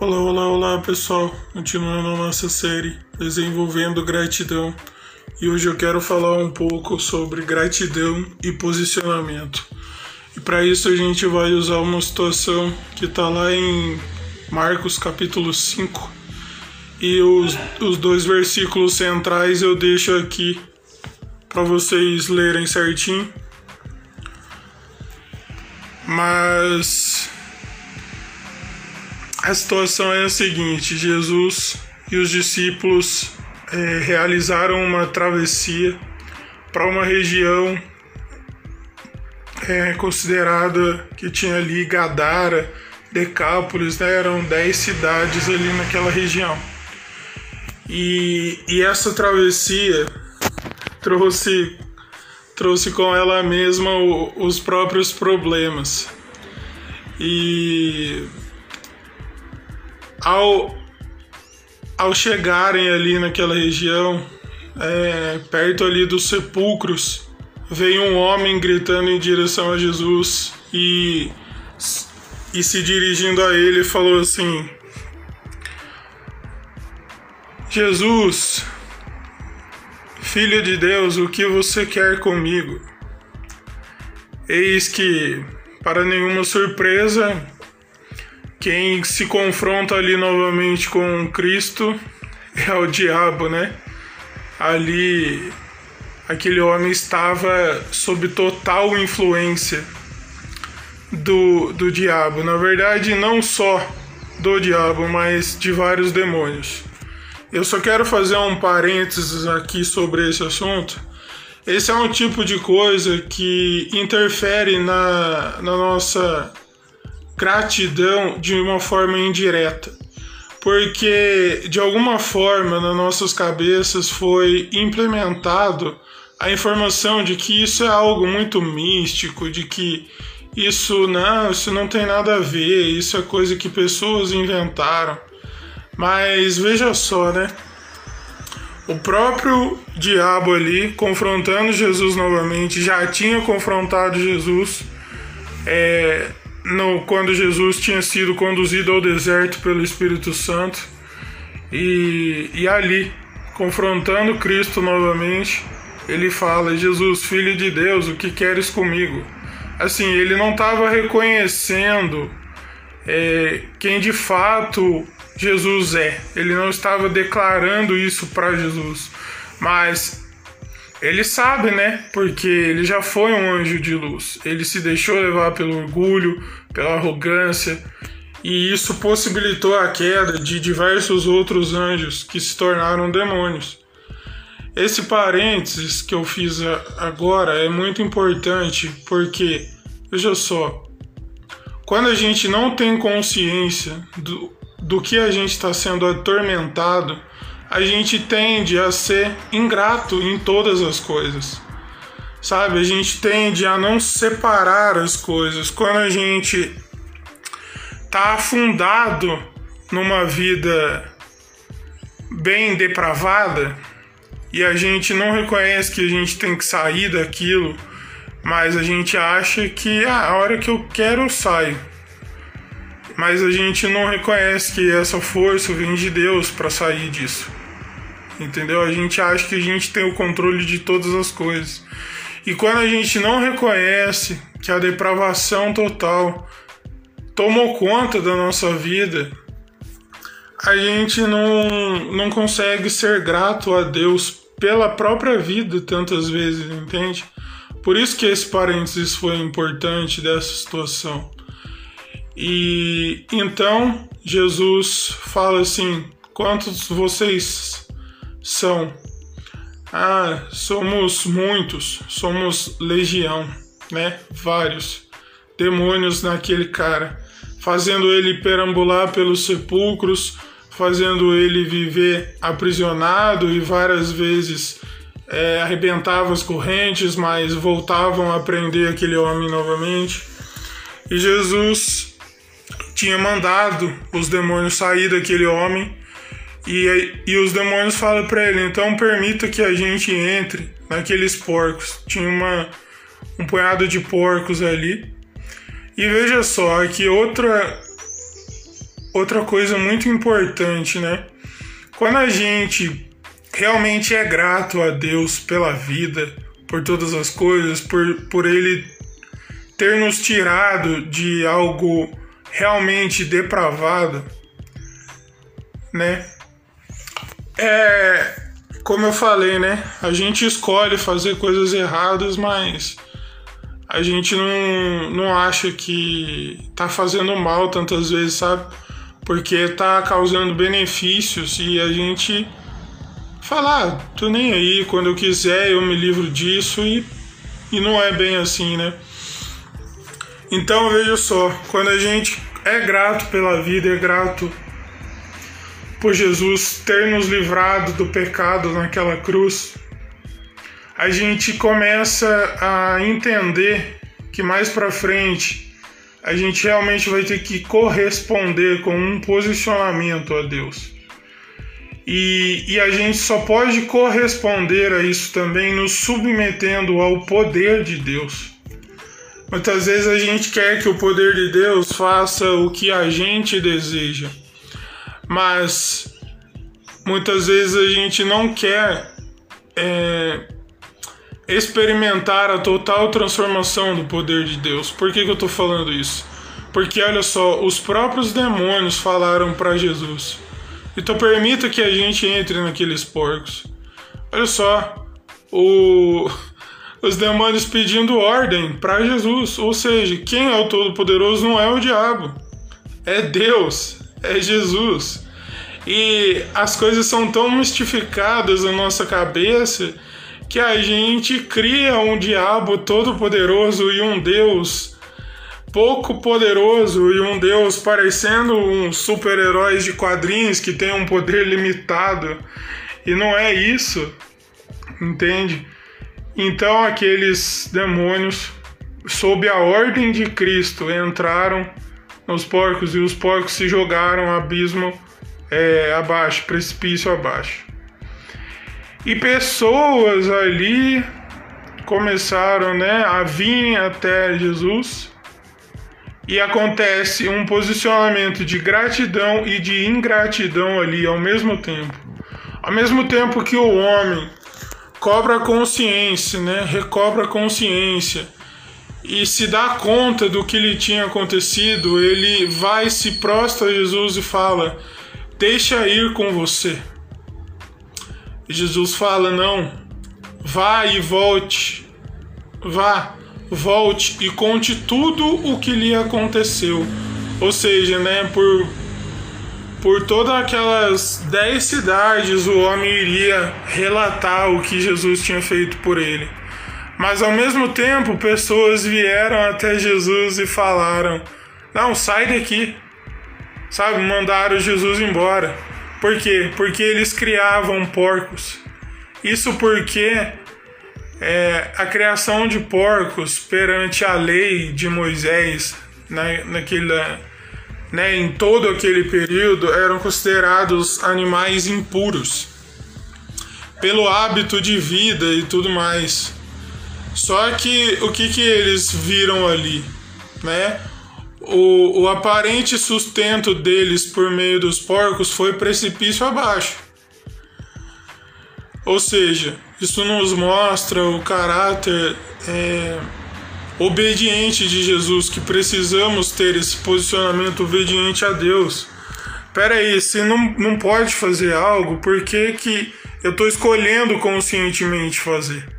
Olá, olá, olá pessoal! Continuando a nossa série Desenvolvendo Gratidão e hoje eu quero falar um pouco sobre gratidão e posicionamento. E para isso a gente vai usar uma situação que está lá em Marcos capítulo 5 e os, os dois versículos centrais eu deixo aqui para vocês lerem certinho. Mas a situação é a seguinte: Jesus e os discípulos é, realizaram uma travessia para uma região é, considerada que tinha ali Gadara, Decápolis, né? eram dez cidades ali naquela região. E, e essa travessia trouxe, trouxe com ela mesma o, os próprios problemas. E ao, ao chegarem ali naquela região, é, perto ali dos sepulcros, veio um homem gritando em direção a Jesus e, e se dirigindo a ele falou assim: Jesus, filho de Deus, o que você quer comigo? Eis que, para nenhuma surpresa, quem se confronta ali novamente com Cristo é o diabo, né? Ali, aquele homem estava sob total influência do, do diabo. Na verdade, não só do diabo, mas de vários demônios. Eu só quero fazer um parênteses aqui sobre esse assunto. Esse é um tipo de coisa que interfere na, na nossa gratidão de uma forma indireta, porque de alguma forma nas nossas cabeças foi implementado a informação de que isso é algo muito místico, de que isso não, isso não tem nada a ver, isso é coisa que pessoas inventaram. Mas veja só, né? O próprio diabo ali confrontando Jesus novamente, já tinha confrontado Jesus é, no, quando Jesus tinha sido conduzido ao deserto pelo Espírito Santo e, e ali, confrontando Cristo novamente, ele fala: Jesus, filho de Deus, o que queres comigo? Assim, ele não estava reconhecendo é, quem de fato Jesus é, ele não estava declarando isso para Jesus, mas ele sabe, né? Porque ele já foi um anjo de luz. Ele se deixou levar pelo orgulho, pela arrogância, e isso possibilitou a queda de diversos outros anjos que se tornaram demônios. Esse parênteses que eu fiz agora é muito importante porque, veja só, quando a gente não tem consciência do, do que a gente está sendo atormentado, a gente tende a ser ingrato em todas as coisas. Sabe? A gente tende a não separar as coisas. Quando a gente tá afundado numa vida bem depravada e a gente não reconhece que a gente tem que sair daquilo, mas a gente acha que ah, a hora que eu quero eu saio. Mas a gente não reconhece que essa força vem de Deus para sair disso entendeu? A gente acha que a gente tem o controle de todas as coisas. E quando a gente não reconhece que a depravação total tomou conta da nossa vida, a gente não, não consegue ser grato a Deus pela própria vida tantas vezes, entende? Por isso que esse parênteses foi importante dessa situação. E então Jesus fala assim: quantos vocês são ah, somos muitos, somos legião, né? Vários demônios naquele cara, fazendo ele perambular pelos sepulcros, fazendo ele viver aprisionado e várias vezes é, arrebentava as correntes, mas voltavam a prender aquele homem novamente. E Jesus tinha mandado os demônios sair daquele homem e, e os demônios falam para ele: então permita que a gente entre naqueles porcos. Tinha uma, um punhado de porcos ali. E veja só, aqui outra, outra coisa muito importante, né? Quando a gente realmente é grato a Deus pela vida, por todas as coisas, por, por Ele ter nos tirado de algo realmente depravado, né? É, como eu falei, né? A gente escolhe fazer coisas erradas, mas a gente não, não acha que tá fazendo mal tantas vezes, sabe? Porque tá causando benefícios e a gente fala, ah, tô nem aí, quando eu quiser eu me livro disso e, e não é bem assim, né? Então veja só, quando a gente é grato pela vida, é grato por Jesus ter nos livrado do pecado naquela cruz, a gente começa a entender que mais para frente a gente realmente vai ter que corresponder com um posicionamento a Deus. E, e a gente só pode corresponder a isso também nos submetendo ao poder de Deus. Muitas vezes a gente quer que o poder de Deus faça o que a gente deseja, mas muitas vezes a gente não quer é, experimentar a total transformação do poder de Deus. Por que, que eu estou falando isso? Porque olha só, os próprios demônios falaram para Jesus. Então permita que a gente entre naqueles porcos. Olha só, o os demônios pedindo ordem para Jesus. Ou seja, quem é o Todo-Poderoso não é o diabo, é Deus, é Jesus. E as coisas são tão mistificadas na nossa cabeça que a gente cria um diabo todo-poderoso e um Deus pouco poderoso e um Deus parecendo um super-heróis de quadrinhos que tem um poder limitado. E não é isso, entende? Então aqueles demônios, sob a ordem de Cristo, entraram nos porcos e os porcos se jogaram abismo é, abaixo, precipício abaixo. E pessoas ali começaram né, a vir até Jesus e acontece um posicionamento de gratidão e de ingratidão ali ao mesmo tempo. Ao mesmo tempo que o homem cobra consciência, né? Recobra consciência e se dá conta do que lhe tinha acontecido, ele vai se prostra a Jesus e fala: Deixa ir com você. Jesus fala: Não, vá e volte, vá, volte e conte tudo o que lhe aconteceu. Ou seja, né, por por todas aquelas dez cidades o homem iria relatar o que Jesus tinha feito por ele. Mas ao mesmo tempo, pessoas vieram até Jesus e falaram: Não, sai daqui. Sabe, mandaram Jesus embora. Por quê? Porque eles criavam porcos. Isso porque é, a criação de porcos perante a lei de Moisés, na, naquela né, em todo aquele período eram considerados animais impuros pelo hábito de vida e tudo mais. Só que o que, que eles viram ali, né? O, o aparente sustento deles por meio dos porcos foi precipício abaixo. Ou seja, isso nos mostra o caráter é, obediente de Jesus, que precisamos ter esse posicionamento obediente a Deus. Pera aí, se não, não pode fazer algo, por que, que eu estou escolhendo conscientemente fazer?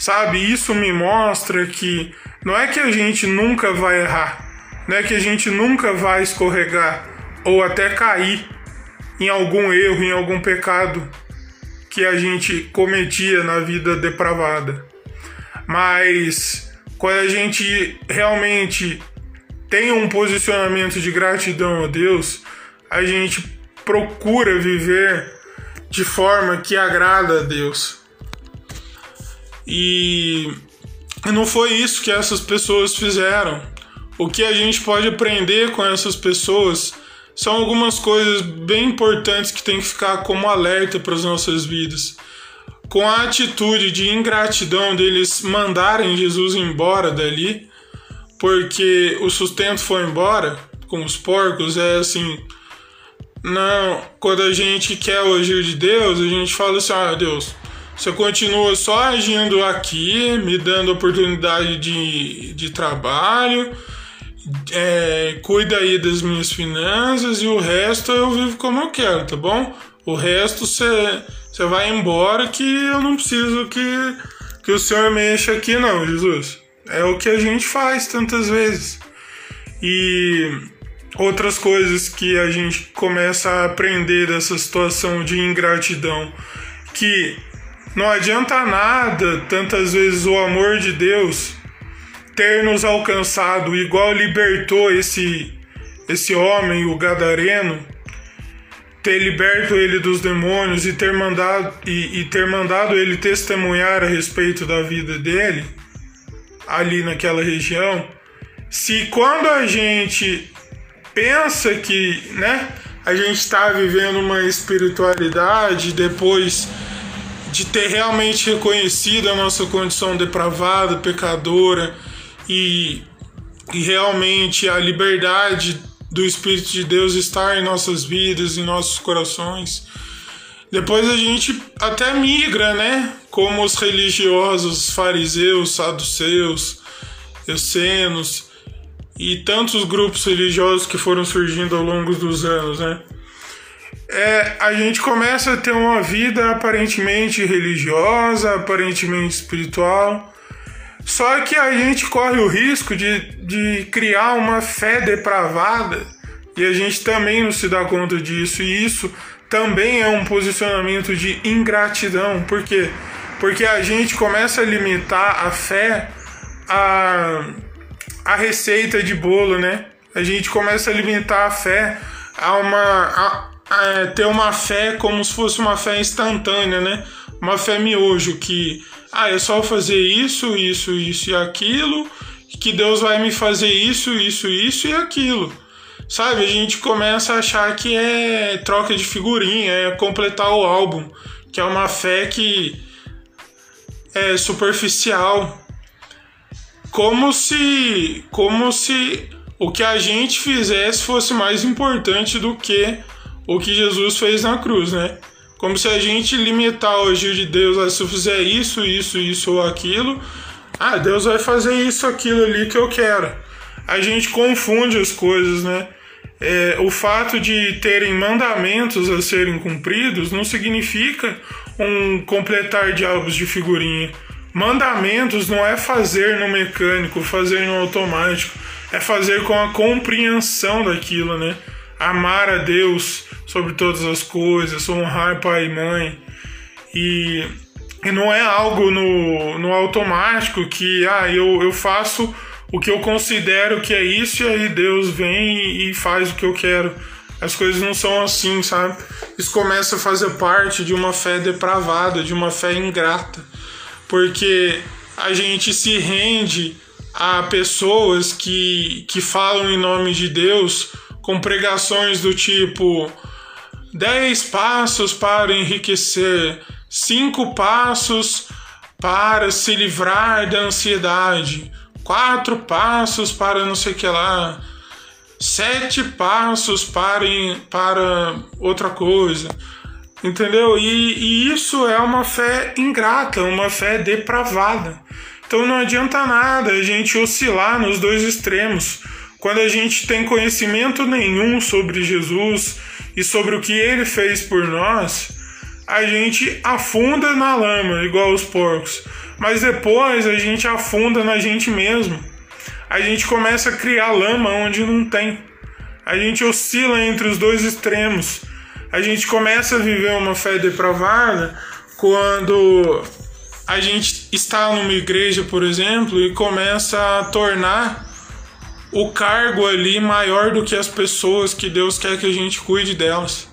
Sabe, isso me mostra que não é que a gente nunca vai errar, não é que a gente nunca vai escorregar ou até cair em algum erro, em algum pecado que a gente cometia na vida depravada. Mas quando a gente realmente tem um posicionamento de gratidão a Deus, a gente procura viver de forma que agrada a Deus. E não foi isso que essas pessoas fizeram. O que a gente pode aprender com essas pessoas são algumas coisas bem importantes que tem que ficar como alerta para as nossas vidas com a atitude de ingratidão deles mandarem Jesus embora dali, porque o sustento foi embora com os porcos, é assim, não, quando a gente quer o agir de Deus, a gente fala assim: ah, Deus, você continua só agindo aqui, me dando oportunidade de, de trabalho, é, cuida aí das minhas finanças e o resto eu vivo como eu quero, tá bom? O resto você vai embora que eu não preciso que, que o Senhor mexa aqui, não, Jesus. É o que a gente faz tantas vezes. E outras coisas que a gente começa a aprender dessa situação de ingratidão, que não adianta nada tantas vezes o amor de Deus ter nos alcançado, igual libertou esse esse homem, o gadareno, ter liberto ele dos demônios e ter mandado e, e ter mandado ele testemunhar a respeito da vida dele ali naquela região. Se quando a gente pensa que, né, a gente está vivendo uma espiritualidade depois de ter realmente reconhecido a nossa condição depravada, pecadora e, e realmente a liberdade do Espírito de Deus estar em nossas vidas, em nossos corações. Depois a gente até migra, né? Como os religiosos fariseus, saduceus, essenos e tantos grupos religiosos que foram surgindo ao longo dos anos, né? É, a gente começa a ter uma vida aparentemente religiosa, aparentemente espiritual, só que a gente corre o risco de, de criar uma fé depravada e a gente também não se dá conta disso, e isso também é um posicionamento de ingratidão, por quê? Porque a gente começa a limitar a fé a a receita de bolo, né? A gente começa a alimentar a fé a uma a, a, ter uma fé como se fosse uma fé instantânea, né? Uma fé miojo que ah, é só fazer isso, isso, isso e aquilo, que Deus vai me fazer isso, isso, isso e aquilo. Sabe? A gente começa a achar que é troca de figurinha, é completar o álbum, que é uma fé que é superficial, como se como se o que a gente fizesse fosse mais importante do que o que Jesus fez na cruz, né? Como se a gente limitar o agir de Deus, ah, se eu fizer isso, isso, isso ou aquilo, ah, Deus vai fazer isso, aquilo ali que eu quero. A gente confunde as coisas, né? É, o fato de terem mandamentos a serem cumpridos não significa um completar de álbuns de figurinha. Mandamentos não é fazer no mecânico, fazer no automático, é fazer com a compreensão daquilo, né? Amar a Deus sobre todas as coisas, honrar pai e mãe. E, e não é algo no, no automático que ah, eu, eu faço o que eu considero que é isso e aí Deus vem e faz o que eu quero. As coisas não são assim, sabe? Isso começa a fazer parte de uma fé depravada, de uma fé ingrata porque a gente se rende a pessoas que, que falam em nome de Deus com pregações do tipo 10 passos para enriquecer, 5 passos para se livrar da ansiedade, quatro passos para não sei o que lá, sete passos para, para outra coisa. Entendeu? E, e, isso é uma fé ingrata, uma fé depravada. Então não adianta nada a gente oscilar nos dois extremos. Quando a gente tem conhecimento nenhum sobre Jesus e sobre o que ele fez por nós, a gente afunda na lama, igual os porcos. Mas depois a gente afunda na gente mesmo. A gente começa a criar lama onde não tem. A gente oscila entre os dois extremos a gente começa a viver uma fé depravada quando a gente está numa igreja, por exemplo, e começa a tornar o cargo ali maior do que as pessoas que Deus quer que a gente cuide delas.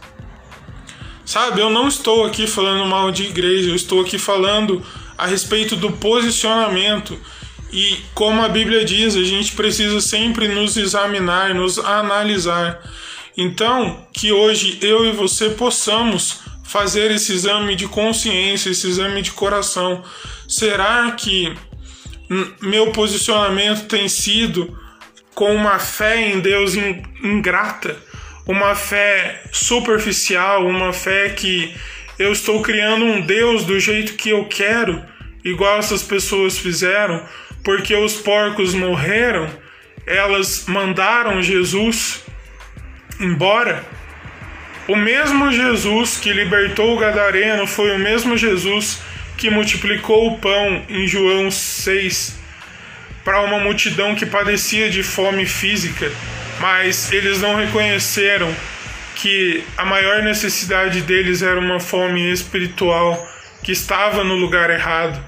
Sabe, eu não estou aqui falando mal de igreja, eu estou aqui falando a respeito do posicionamento. E como a Bíblia diz, a gente precisa sempre nos examinar, nos analisar. Então, que hoje eu e você possamos fazer esse exame de consciência, esse exame de coração. Será que meu posicionamento tem sido com uma fé em Deus ingrata? uma fé superficial, uma fé que eu estou criando um Deus do jeito que eu quero, igual essas pessoas fizeram, porque os porcos morreram, elas mandaram Jesus embora. O mesmo Jesus que libertou o Gadareno foi o mesmo Jesus que multiplicou o pão em João 6 para uma multidão que padecia de fome física, mas eles não reconheceram que a maior necessidade deles era uma fome espiritual que estava no lugar errado.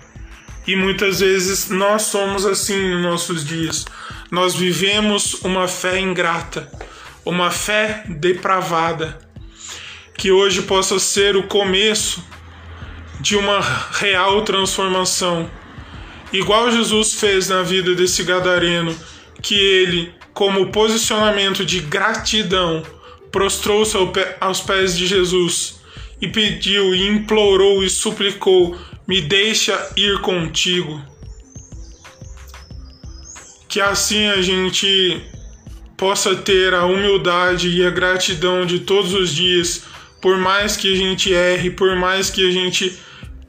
E muitas vezes nós somos assim nos nossos dias. Nós vivemos uma fé ingrata, uma fé depravada, que hoje possa ser o começo de uma real transformação igual Jesus fez na vida desse gadareno, que ele, como posicionamento de gratidão, prostrou-se aos pés de Jesus e pediu e implorou e suplicou: "Me deixa ir contigo". Que assim a gente possa ter a humildade e a gratidão de todos os dias, por mais que a gente erre, por mais que a gente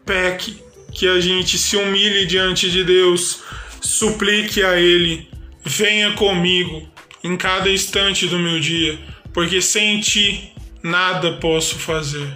peque, que a gente se humilhe diante de Deus, suplique a Ele, venha comigo em cada instante do meu dia, porque sem Ti nada posso fazer.